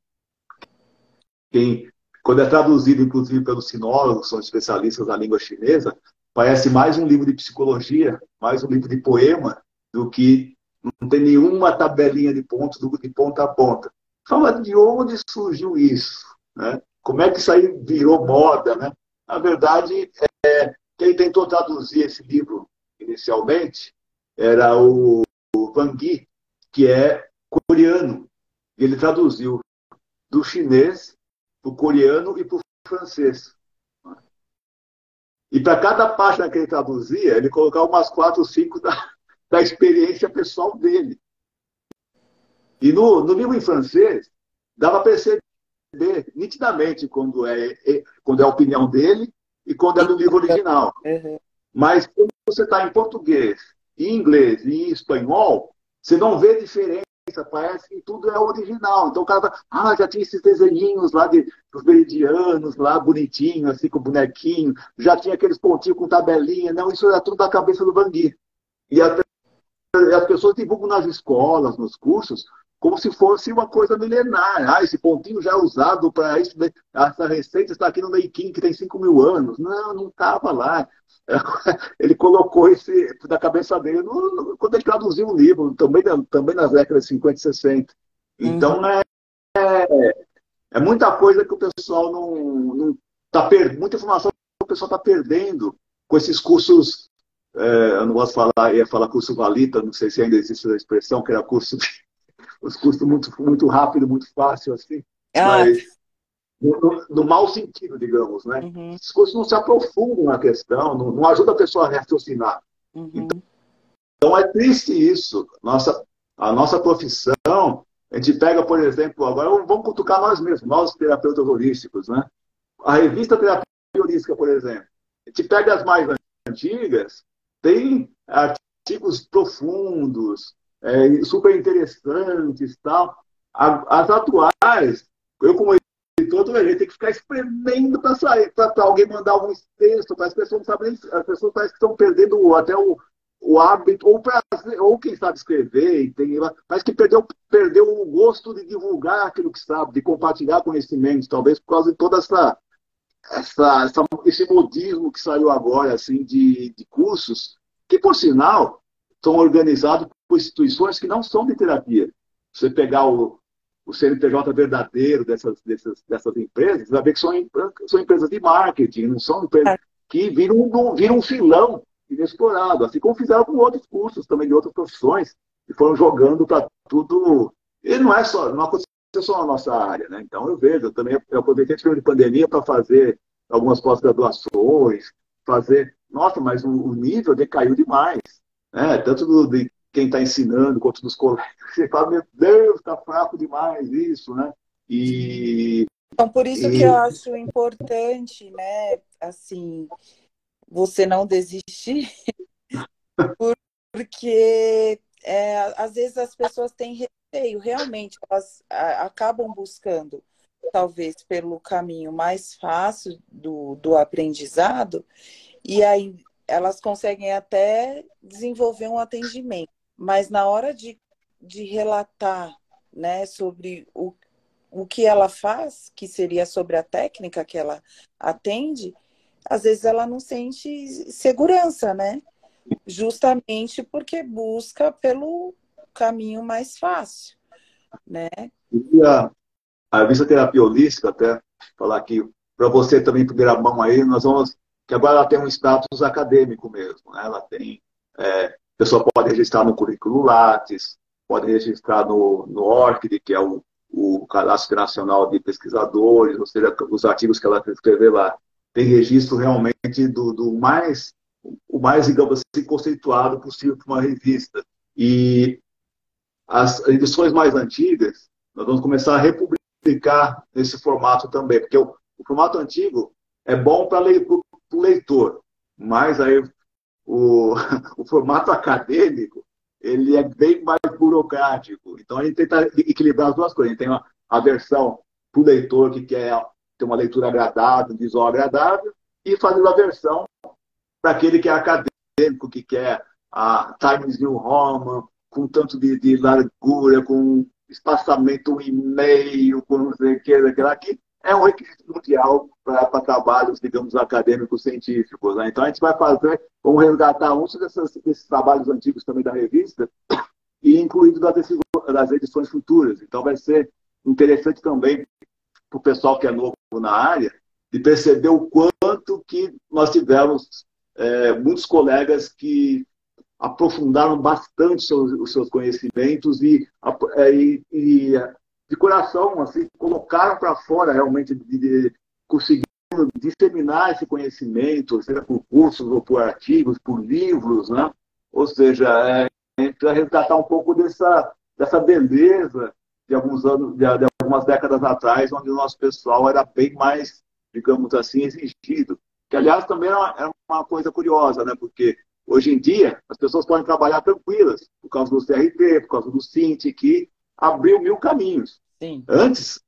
Quem, quando é traduzido, inclusive, pelos sinólogos, são especialistas na língua chinesa, parece mais um livro de psicologia, mais um livro de poema, do que não tem nenhuma tabelinha de pontos de ponta a ponta. Fala de onde surgiu isso, né? Como é que isso aí virou moda, né? Na verdade, é, quem tentou traduzir esse livro inicialmente era o, o Gui, que é coreano. Ele traduziu do chinês para o coreano e para o francês. E para cada página que ele traduzia, ele colocava umas quatro, cinco da, [LAUGHS] da experiência pessoal dele. E no, no livro em francês, dava para perceber nitidamente quando é, é, quando é a opinião dele e quando é do livro original. Uhum. Mas quando você está em português, em inglês e em espanhol, você não vê diferença, parece que tudo é original. Então o cara fala, ah, já tinha esses desenhinhos lá de, dos meridianos, lá bonitinho, assim, com bonequinho, já tinha aqueles pontinhos com tabelinha. Não, isso era tudo da cabeça do Bangui. E as pessoas divulgam nas escolas, nos cursos, como se fosse uma coisa milenar. Ah, esse pontinho já é usado para isso. Né? Essa receita está aqui no Neikin, que tem 5 mil anos. Não, não estava lá. [LAUGHS] Ele colocou isso da cabeça dele no, no, quando ele traduziu o livro, também, também nas décadas de 50 e 60. Então, uhum. é, é, é, muita coisa que o pessoal não, não tá perdendo, muita informação que o pessoal está perdendo com esses cursos. É, eu não gosto de falar, ia falar curso valita, não sei se ainda existe essa expressão, que era curso de os custos muito, muito rápido, muito fácil, assim. Ah. Mas no, no, mau sentido, digamos, né? Uhum. Os custos não se aprofundam na questão, não, não ajuda a pessoa a raciocinar. Uhum. Então, então, é triste isso. Nossa, a nossa profissão, a gente pega, por exemplo, agora vamos cutucar nós mesmos, nós terapeutas holísticos, né? A revista Terapia Holística, por exemplo, a gente pega as mais antigas, tem artigos profundos, é, super interessantes tal. As atuais, eu como editor, a tem que ficar espremendo para sair, para alguém mandar algum texto, para as pessoas não sabem, as pessoas parecem que estão perdendo até o, o hábito, ou, pra, ou quem sabe escrever, tem, mas que perdeu, perdeu o gosto de divulgar aquilo que sabe, de compartilhar conhecimentos, talvez por causa de toda essa, essa, essa esse modismo que saiu agora, assim, de, de cursos, que por sinal são organizados por instituições que não são de terapia. Você pegar o, o CNPJ verdadeiro dessas, dessas, dessas empresas, você vai ver que são, são empresas de marketing, não são empresas que viram, viram um filão inexplorado, assim como fizeram com outros cursos também de outras profissões, que foram jogando para tudo. E não é só, não aconteceu só na nossa área, né? Então eu vejo, eu também eu aproveitei esse período de pandemia para fazer algumas pós-graduações, fazer. Nossa, mas o, o nível decaiu demais. Né? Tanto do, de quem está ensinando, quanto dos colegas. [LAUGHS] Você fala, meu Deus, está fraco demais isso, né? E. Então, por isso e... que eu acho importante, né, assim, você não desistir, [LAUGHS] porque é, às vezes as pessoas têm receio, realmente, elas acabam buscando talvez pelo caminho mais fácil do, do aprendizado, e aí elas conseguem até desenvolver um atendimento. Mas na hora de, de relatar né, sobre o, o que ela faz, que seria sobre a técnica que ela atende, às vezes ela não sente segurança, né? Justamente porque busca pelo caminho mais fácil, né? E a, a terapia holística, até falar aqui, para você também, primeira mão aí, nós vamos, que agora ela tem um status acadêmico mesmo, né? Ela tem, é, a pessoa pode registrar no currículo Lattes, pode registrar no, no ORCID, que é o, o Cadastro Nacional de Pesquisadores, ou seja, os artigos que ela escrever lá. Tem registro realmente do, do mais, o mais, digamos assim, conceituado possível para uma revista. E as edições mais antigas, nós vamos começar a republicar nesse formato também, porque o, o formato antigo é bom para o leitor, mas aí o, [LAUGHS] o formato acadêmico ele é bem mais burocrático. Então a gente tenta equilibrar as duas coisas. A gente tem a versão para o leitor que quer ter uma leitura agradável, visual agradável, e fazendo a versão para aquele que é acadêmico, que quer a Times New Roman, com tanto de, de largura, com espaçamento um e-mail, com não sei o que, aqui, é um requisito mundial para trabalhos, digamos, acadêmicos científicos. Né? Então a gente vai fazer, vamos resgatar um desses, desses trabalhos antigos também da revista e incluído das, das edições futuras. Então vai ser interessante também para o pessoal que é novo na área de perceber o quanto que nós tivemos é, muitos colegas que aprofundaram bastante os seus conhecimentos e, é, e, e de coração, assim, colocaram para fora realmente, de, de, disseminar esse conhecimento, seja por cursos ou por artigos, por livros, né? Ou seja, é, para resgatar um pouco dessa, dessa beleza de alguns anos, de, de, algumas décadas atrás, onde o nosso pessoal era bem mais, digamos assim, exigido. Que, aliás, também era uma, coisa curiosa, né? Porque hoje em dia as pessoas podem trabalhar tranquilas, por causa do CRT, por causa do SINT, que abriu mil caminhos. Sim. Antes,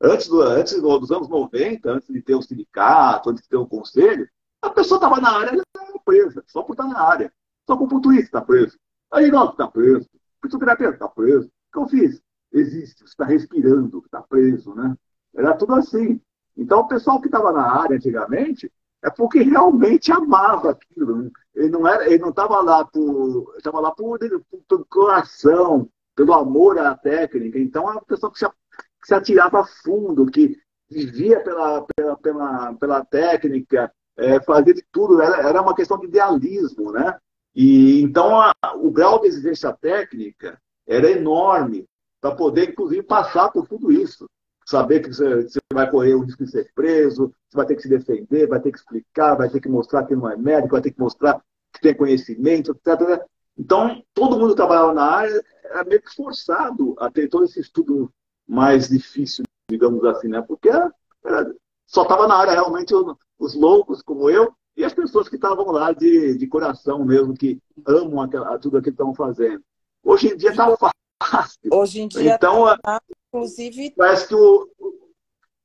antes, do, antes dos anos 90, antes de ter o sindicato, antes de ter o conselho, a pessoa estava na área, ela estava presa, só por estar na área. Só por pontuísta está preso. Aí não, está preso. Fisioterapeuta está preso. O que eu fiz? Existe, está respirando, está preso, né? Era tudo assim. Então, o pessoal que estava na área antigamente é porque realmente amava aquilo. Né? Ele não era, ele não estava lá por, estava lá por, por, por coração, pelo amor à técnica. Então, é uma pessoa que se, que se atirava a fundo, que vivia pela, pela, pela, pela técnica, é, fazia de tudo. Era, era uma questão de idealismo, né? E, então, a, o grau de exigência técnica era enorme para poder, inclusive, passar por tudo isso. Saber que você, você, vai correr o risco de ser preso, você vai ter que se defender, vai ter que explicar, vai ter que mostrar que não é médico, vai ter que mostrar que tem conhecimento, etc. Então, todo mundo que trabalhava na área era meio que forçado a ter todo esse estudo mais difícil, digamos assim, né? Porque era, era, só estava na área realmente os, os, loucos, como eu, e as pessoas que estavam lá de, de coração mesmo, que amam aquela, tudo aquilo que estão fazendo. Hoje em dia está fácil. Hoje em dia, então, tá, inclusive. Parece que, o,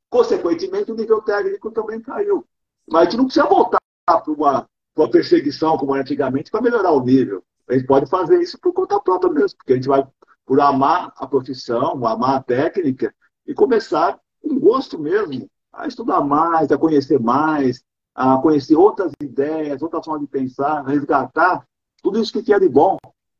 consequentemente, o nível técnico também caiu. Mas a gente não precisa voltar para uma, uma perseguição como antigamente para melhorar o nível. A gente pode fazer isso por conta própria mesmo, porque a gente vai por amar a profissão, amar a técnica e começar com gosto mesmo a estudar mais, a conhecer mais, a conhecer outras ideias, outras formas de pensar, resgatar tudo isso que tinha de bom,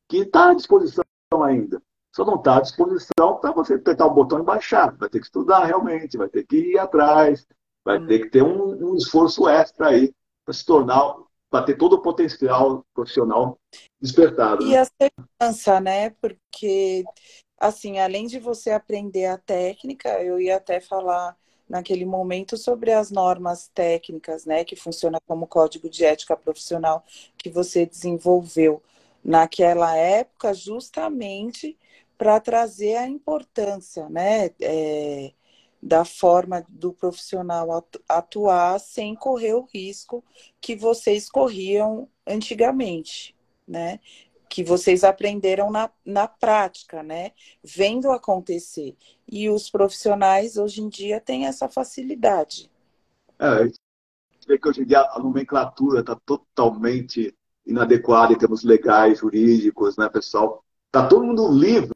que está à disposição ainda. Só não está à disposição para você apertar o botão e baixar. Vai ter que estudar realmente, vai ter que ir atrás, vai ter que ter um, um esforço extra aí para se tornar para ter todo o potencial profissional despertado. E né? a segurança, né? Porque, assim, além de você aprender a técnica, eu ia até falar naquele momento sobre as normas técnicas, né? Que funciona como código de ética profissional que você desenvolveu naquela época, justamente para trazer a importância, né? É, da forma do profissional atuar sem correr o risco que vocês corriam antigamente, né? que vocês aprenderam na, na prática, né? Vendo acontecer. E os profissionais hoje em dia têm essa facilidade. É, vê que hoje em dia a nomenclatura está totalmente inadequada em termos legais, jurídicos, né, pessoal? Está todo mundo livre.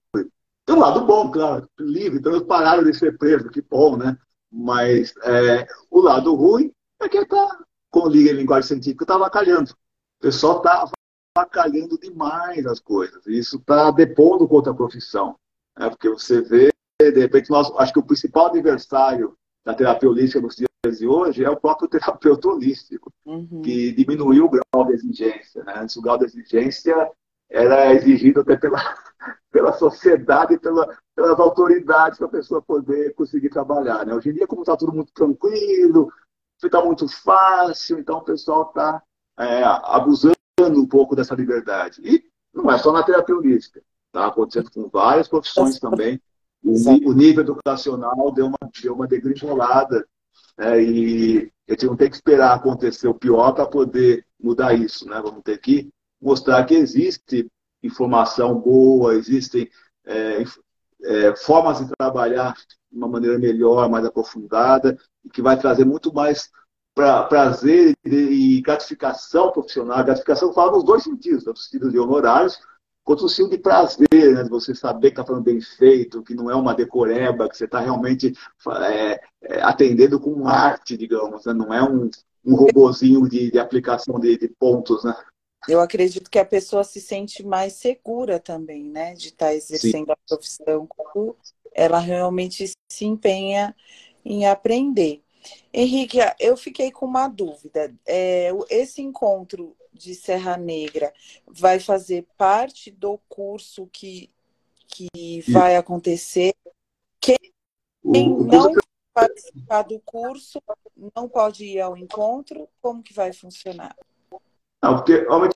Tem um lado bom, claro, livre, então eles pararam de ser presos, que bom, né? Mas é, o lado ruim é que está, com liga em linguagem científica, está avacalhando. O pessoal está avacalhando demais as coisas. Isso está depondo contra a profissão. Né? Porque você vê, de repente, nós, acho que o principal adversário da terapia holística nos dias de hoje é o próprio [LAUGHS] terapeuta holístico, uhum. que diminuiu o grau de exigência. Né? Antes o grau de exigência era exigido até pela, [LAUGHS] pela sociedade, pela, pelas autoridades para a pessoa poder conseguir trabalhar. Né? Hoje em dia, como está tudo muito tranquilo, fica muito fácil, então o pessoal está é, abusando um pouco dessa liberdade. E não é só na terapia holística, está acontecendo com várias profissões também. O, o nível educacional deu uma, deu uma degringolada né? e a gente não tem que esperar acontecer o pior para poder mudar isso. Né? Vamos ter que mostrar que existe informação boa, existem é, é, formas de trabalhar de uma maneira melhor, mais aprofundada, e que vai trazer muito mais pra, prazer e gratificação profissional. Gratificação fala nos dois sentidos, tanto no sentido de honorários, quanto no sentido de prazer, né? de você saber que está falando bem feito, que não é uma decoreba, que você está realmente é, é, atendendo com arte, digamos, né? não é um, um robozinho de, de aplicação de, de pontos, né? Eu acredito que a pessoa se sente mais segura também, né? De estar tá exercendo Sim. a profissão quando ela realmente se empenha em aprender. Henrique, eu fiquei com uma dúvida. É, esse encontro de Serra Negra vai fazer parte do curso que, que vai acontecer? Quem, quem não participar do curso não pode ir ao encontro? Como que vai funcionar? Não, porque realmente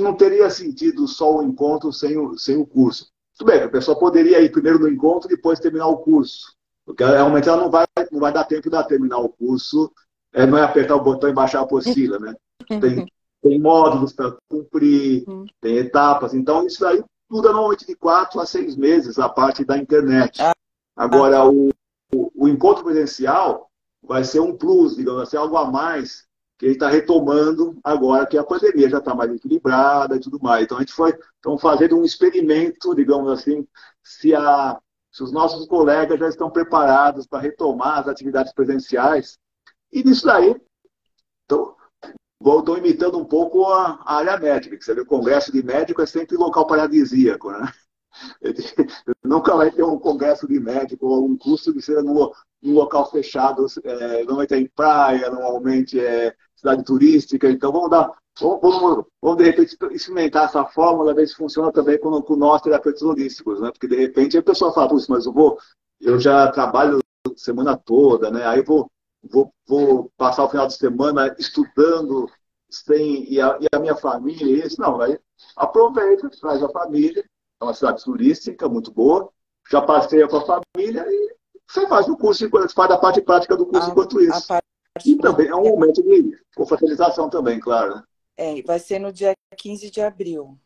não teria sentido só o encontro sem o, sem o curso. Tudo bem, a pessoa poderia ir primeiro no encontro e depois terminar o curso. Porque realmente ela não vai, não vai dar tempo de terminar o curso, é, não é apertar o botão e baixar a apostila, né? [LAUGHS] Tem, tem módulos para cumprir, uhum. tem etapas. Então, isso aí tudo normalmente de quatro a seis meses, a parte da internet. Ah. Agora, o, o, o encontro presencial vai ser um plus, digamos assim, algo a mais que ele está retomando agora que a pandemia já está mais equilibrada e tudo mais. Então a gente foi estão fazendo um experimento, digamos assim, se, a, se os nossos colegas já estão preparados para retomar as atividades presenciais. E nisso daí, estou imitando um pouco a, a, área médica, que você vê, o congresso de médico é sempre local paradisíaco, né? [LAUGHS] Nunca vai ter um congresso de médico ou um curso que seja num, num local fechado, é, normalmente é em praia, normalmente é cidade turística. Então vamos dar, vamos, vamos, vamos de repente experimentar essa fórmula, ver se funciona também com, com nós terapeutas holísticos, né? Porque de repente a pessoa fala, mas eu vou, eu já trabalho semana toda, né? Aí vou, vou, vou passar o final de semana estudando sem, e, a, e a minha família, isso, não, aí aproveita, traz a família, é uma cidade turística muito boa, já passeia com a família e você faz o curso, faz a parte prática do curso a, enquanto isso. E também é um momento de confraternização também, claro. Né? É, vai ser no dia 15 de abril.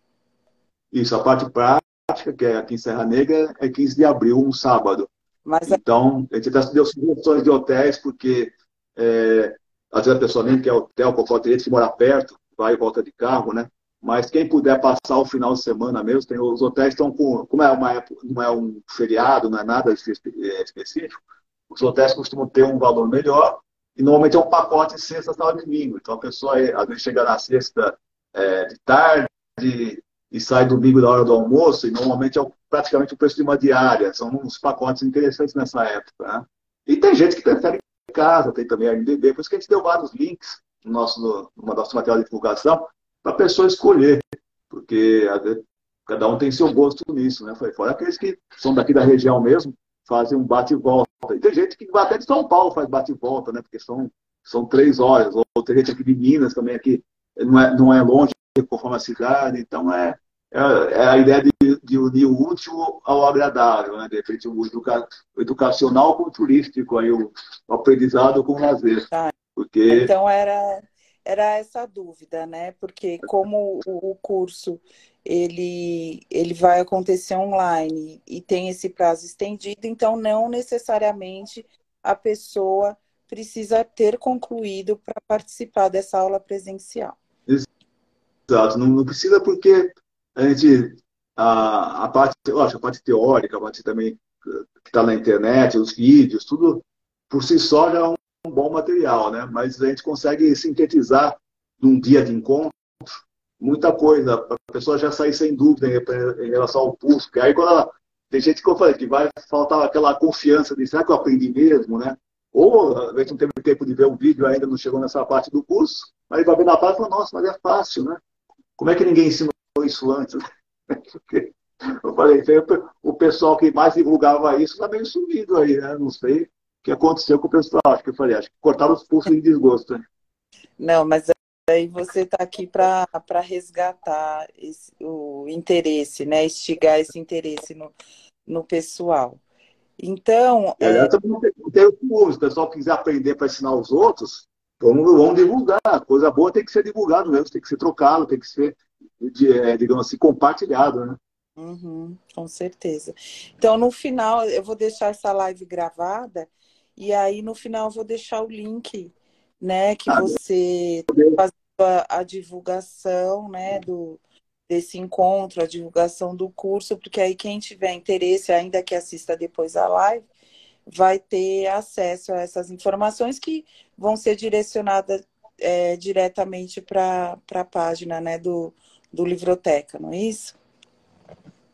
Isso, a parte prática, que é aqui em Serra Negra, é 15 de abril, um sábado. Mas, então, a gente até deu sugestões de hotéis, porque é, às vezes a pessoa nem quer hotel, qualquer tem que mora perto, vai e volta de carro, né? Mas quem puder passar o final de semana mesmo, tem, os hotéis estão com. Como é uma época, não é um feriado, não é nada é, específico, os hotéis costumam ter um valor melhor e normalmente é um pacote sexta, sábado e domingo. Então a pessoa às vezes chega na sexta é, de tarde e sai domingo da hora do almoço, e normalmente é praticamente o preço de uma diária. São uns pacotes interessantes nessa época. Né? E tem gente que prefere casa, tem também a MDB, por isso que a gente deu vários links no nosso, no, no nosso material de divulgação para a pessoa escolher, porque cada um tem seu gosto nisso, né? Fora aqueles que são daqui da região mesmo, fazem um bate e tem gente que até de São Paulo faz bate e volta, né? Porque são, são três horas. Ou tem gente aqui de Minas também, aqui não é, não é longe conforme a cidade. Então é, é, é a ideia de, de, unir o útil ao agradável, né? De repente o, educa, o educacional com o turístico, aí o, o aprendizado com o lazer. Tá. Porque... Então era era essa dúvida, né? Porque como o, curso ele, ele vai acontecer online e tem esse prazo estendido, então não necessariamente a pessoa precisa ter concluído para participar dessa aula presencial. Exato, não, não precisa porque a gente a, a parte, lógico, a parte teórica, a parte também que está na internet, os vídeos, tudo por si só já é um bom material, né? Mas a gente consegue sintetizar num dia de encontro muita coisa, a pessoa já sair sem dúvida em, relação ao pulso. Porque aí quando ela, tem gente que eu falei que vai faltar aquela confiança de será que eu aprendi mesmo, né? Ou a gente não teve tempo de ver o vídeo ainda, não chegou nessa parte do curso, mas vai ver na parte e fala, nossa, mas é fácil, né? Como é que ninguém ensinou isso antes? [LAUGHS] eu falei, o pessoal que mais divulgava isso está meio sumido aí, né? Não sei que aconteceu com o pessoal. Acho que eu falei, acho que cortaram os pulsos de desgosto. Né? Não, mas aí você está aqui para resgatar esse, o interesse, né? Estigar esse interesse no, no pessoal. Então. É... Aliás, também tem o curso, o pessoal quiser aprender para ensinar os outros, vamos, vamos divulgar. Coisa boa tem que ser divulgado mesmo, tem que ser trocado, tem que ser, é, digamos assim, compartilhado, né? Uhum, com certeza. Então, no final, eu vou deixar essa live gravada e aí, no final, eu vou deixar o link, né? Que ah, você a, a, divulgação, né? Do, desse encontro, a divulgação do curso, porque aí quem tiver interesse, ainda que assista depois a live, vai ter acesso a essas informações que vão ser direcionadas é, diretamente para a página né, do, do Livroteca, não é isso?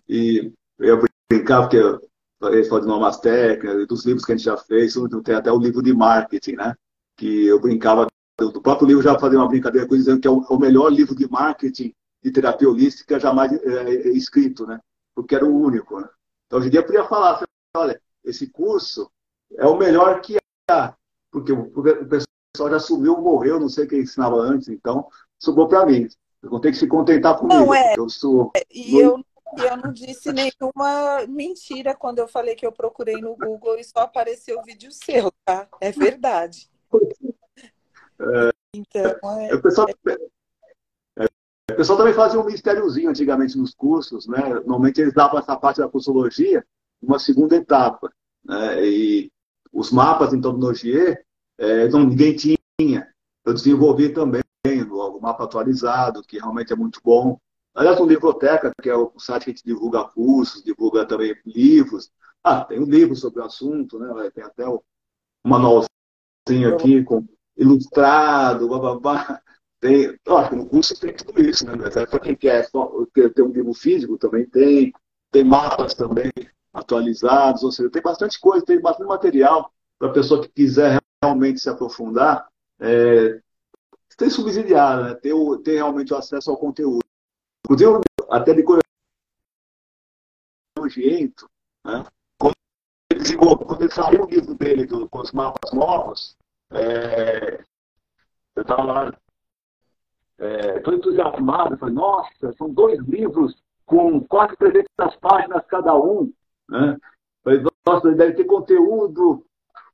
E eu brincar, porque eles falam de normas técnicas, dos livros que a gente já fez, tem até o livro de marketing, né? Que eu brincava, do próprio livro já fazia uma brincadeira com dizendo que é o melhor livro de marketing de terapia holística jamais é, é, escrito, né? Porque era o único. Né? Então, hoje em dia eu podia falar, assim, olha, esse curso é o melhor que há, porque o, o pessoal já sumiu, morreu, não sei quem ensinava antes, então sobrou para mim. Eu vou ter que se contentar comigo. Não, é. Eu sou. E eu e eu não disse nenhuma mentira quando eu falei que eu procurei no Google e só apareceu o vídeo seu, tá? É verdade. É, então, é, o, pessoal, é, o pessoal também fazia um mistériozinho antigamente nos cursos, né? Normalmente eles davam essa parte da psicologia uma segunda etapa. Né? E os mapas, então, do Nogier, é, não, ninguém tinha. Eu desenvolvi também o mapa atualizado, que realmente é muito bom. Aliás, o Livroteca, que é o site que a gente divulga cursos, divulga também livros. Ah, tem um livro sobre o assunto, né? Tem até um manualzinho aqui com ilustrado, bababá. Tem, ó, no curso tem tudo isso, né? Para quem quer ter um livro físico, também tem. Tem mapas também atualizados, ou seja, tem bastante coisa, tem bastante material para a pessoa que quiser realmente se aprofundar, é, tem subsidiado, né? realmente o acesso ao conteúdo. Inclusive, até de nojento, né? quando, ele, quando ele saiu o livro dele do, com os mapas novos, é, eu estava lá, é, todo entusiasmado, falei, nossa, são dois livros com quase 300 páginas cada um. Né? Falei, nossa, deve ter conteúdo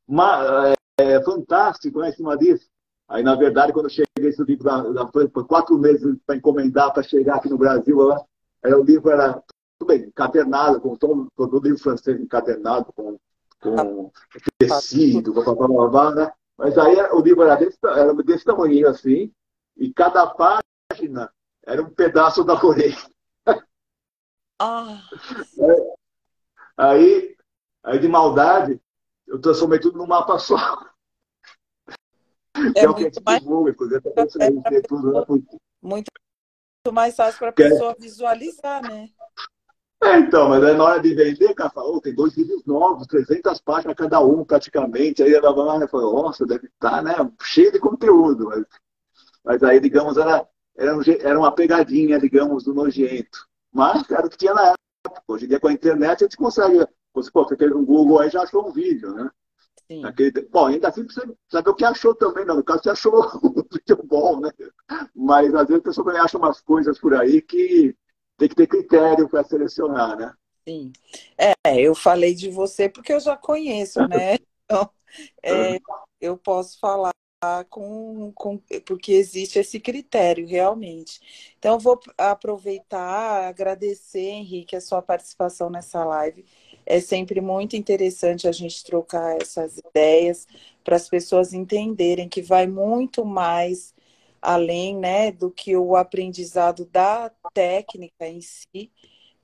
uma, é, fantástico né, em cima disso. Aí, na verdade, quando eu cheguei esse livro da, da foi quatro meses para encomendar para chegar aqui no Brasil, lá, aí o livro era tudo bem, encadernado, com todo, todo livro francês encadernado, com, com tecido, blá, blá, blá, blá, né? Mas aí o livro era desse, era desse tamanho assim, e cada página era um pedaço da orelha. Ah. [LAUGHS] Aí, aí, de maldade, eu transformei tudo num mapa só. É, [LAUGHS] é muito mais... Divulga, é, tudo, né? muito mais fácil para a pessoa visualizar, né? É, então, mas aí na hora de vender, cara falou, tem dois livros novos, 300 páginas cada um, praticamente. Aí ela falou, nossa, deve estar né, cheio de conteúdo. Mas, mas aí, digamos, era, era, um, era uma pegadinha, digamos, do nojento. Mas era o que tinha na época. Hoje em dia, com a internet, a gente consegue. Você, pô, você fez um Google aí já achou um vídeo, né? Sim. Bom, ainda assim você saber o que achou também, né? No caso, você achou [LAUGHS] um vídeo bom, né? Mas às vezes a pessoa acha umas coisas por aí que tem que ter critério para selecionar, né? Sim. É, eu falei de você porque eu já conheço, né? [LAUGHS] Então, é, eu posso falar com, com, porque existe esse critério realmente. Então, vou aproveitar, agradecer, Henrique, a sua participação nessa live. É sempre muito interessante a gente trocar essas ideias para as pessoas entenderem que vai muito mais além né, do que o aprendizado da técnica em si,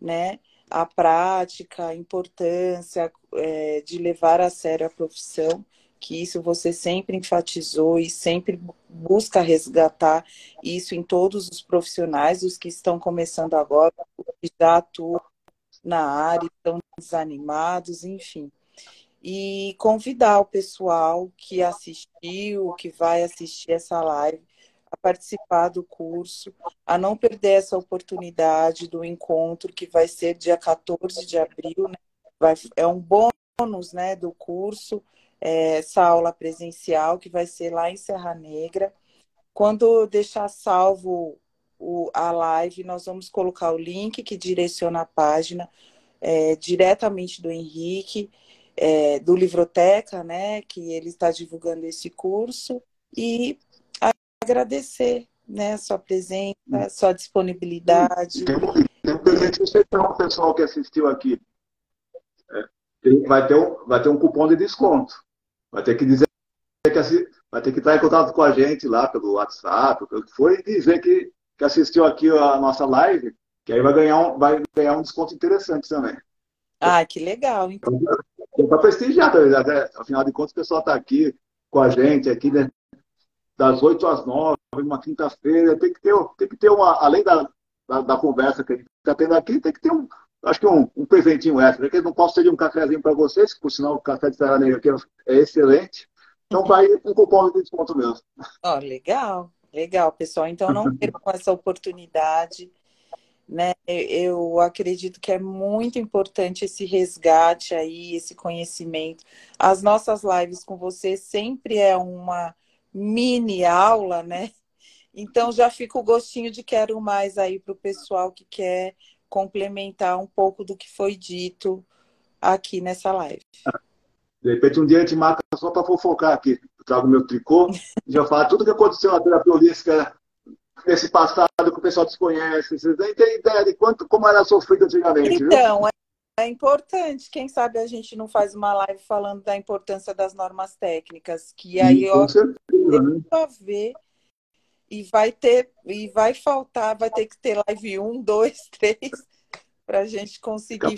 né? A prática, a importância é, de levar a sério a profissão que isso você sempre enfatizou e sempre busca resgatar isso em todos os profissionais, os que estão começando agora, que já atuam na área, estão desanimados, enfim. E convidar o pessoal que assistiu, que vai assistir essa live, participar do curso, a não perder essa oportunidade do encontro que vai ser dia 14 de abril, né? vai, é um bônus né, do curso é, essa aula presencial, que vai ser lá em Serra Negra. Quando deixar salvo o, a live, nós vamos colocar o link que direciona a página é, diretamente do Henrique, é, do Livroteca, né, que ele está divulgando esse curso, e agradecer né, a sua presença, a sua disponibilidade. Tem, tem um presente especial o pessoal que assistiu aqui. É, vai, ter um, vai ter um cupom de desconto. Vai ter que dizer que vai ter que estar em contato com a gente lá pelo WhatsApp, pelo que foi, e dizer que, que assistiu aqui a nossa live, que aí vai ganhar um, vai ganhar um desconto interessante também. Ah, que legal, então. Para prestigiar também, até, afinal de contas, o pessoal está aqui com a gente, aqui, né? Das 8 às 9, uma quinta-feira, tem que ter, tem que ter uma, além da, da, da conversa que a gente está tendo aqui, tem que ter um, acho que um, um presentinho extra, que não posso de um cafezinho para vocês, por sinal o café de Saraneira aqui é excelente. Então vai um cupom de desconto mesmo. Oh, legal, legal, pessoal. Então não [LAUGHS] percam essa oportunidade. Né? Eu acredito que é muito importante esse resgate aí, esse conhecimento. As nossas lives com você sempre é uma mini aula, né? Então já fica o gostinho de quero mais aí para o pessoal que quer complementar um pouco do que foi dito aqui nessa live. De repente, um dia a gente marca só para fofocar aqui. Eu trago meu tricô, já falo tudo que aconteceu na terapia holística nesse passado que o pessoal desconhece. Vocês nem têm ideia de quanto, como era sofrido antigamente. Então, viu? É importante. Quem sabe a gente não faz uma live falando da importância das normas técnicas, que aí Sim, ó, certeza, né? a ver e vai ter, e vai faltar, vai ter que ter live 1, 2, 3, para a gente conseguir.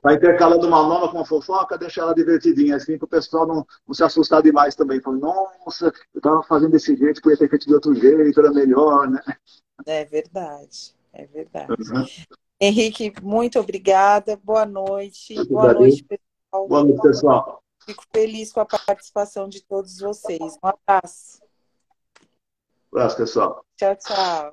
Vai intercalando uma nova com uma fofoca, deixar ela divertidinha, assim, para o pessoal não, não se assustar demais também. Falando, nossa, eu estava fazendo desse jeito, podia ter feito de outro jeito, era melhor, né? É verdade, é verdade. Uhum. Henrique, muito obrigada, boa noite. Boa noite, pessoal. Boa noite, pessoal. Fico feliz com a participação de todos vocês. Um abraço. Um abraço, pessoal. Tchau, tchau.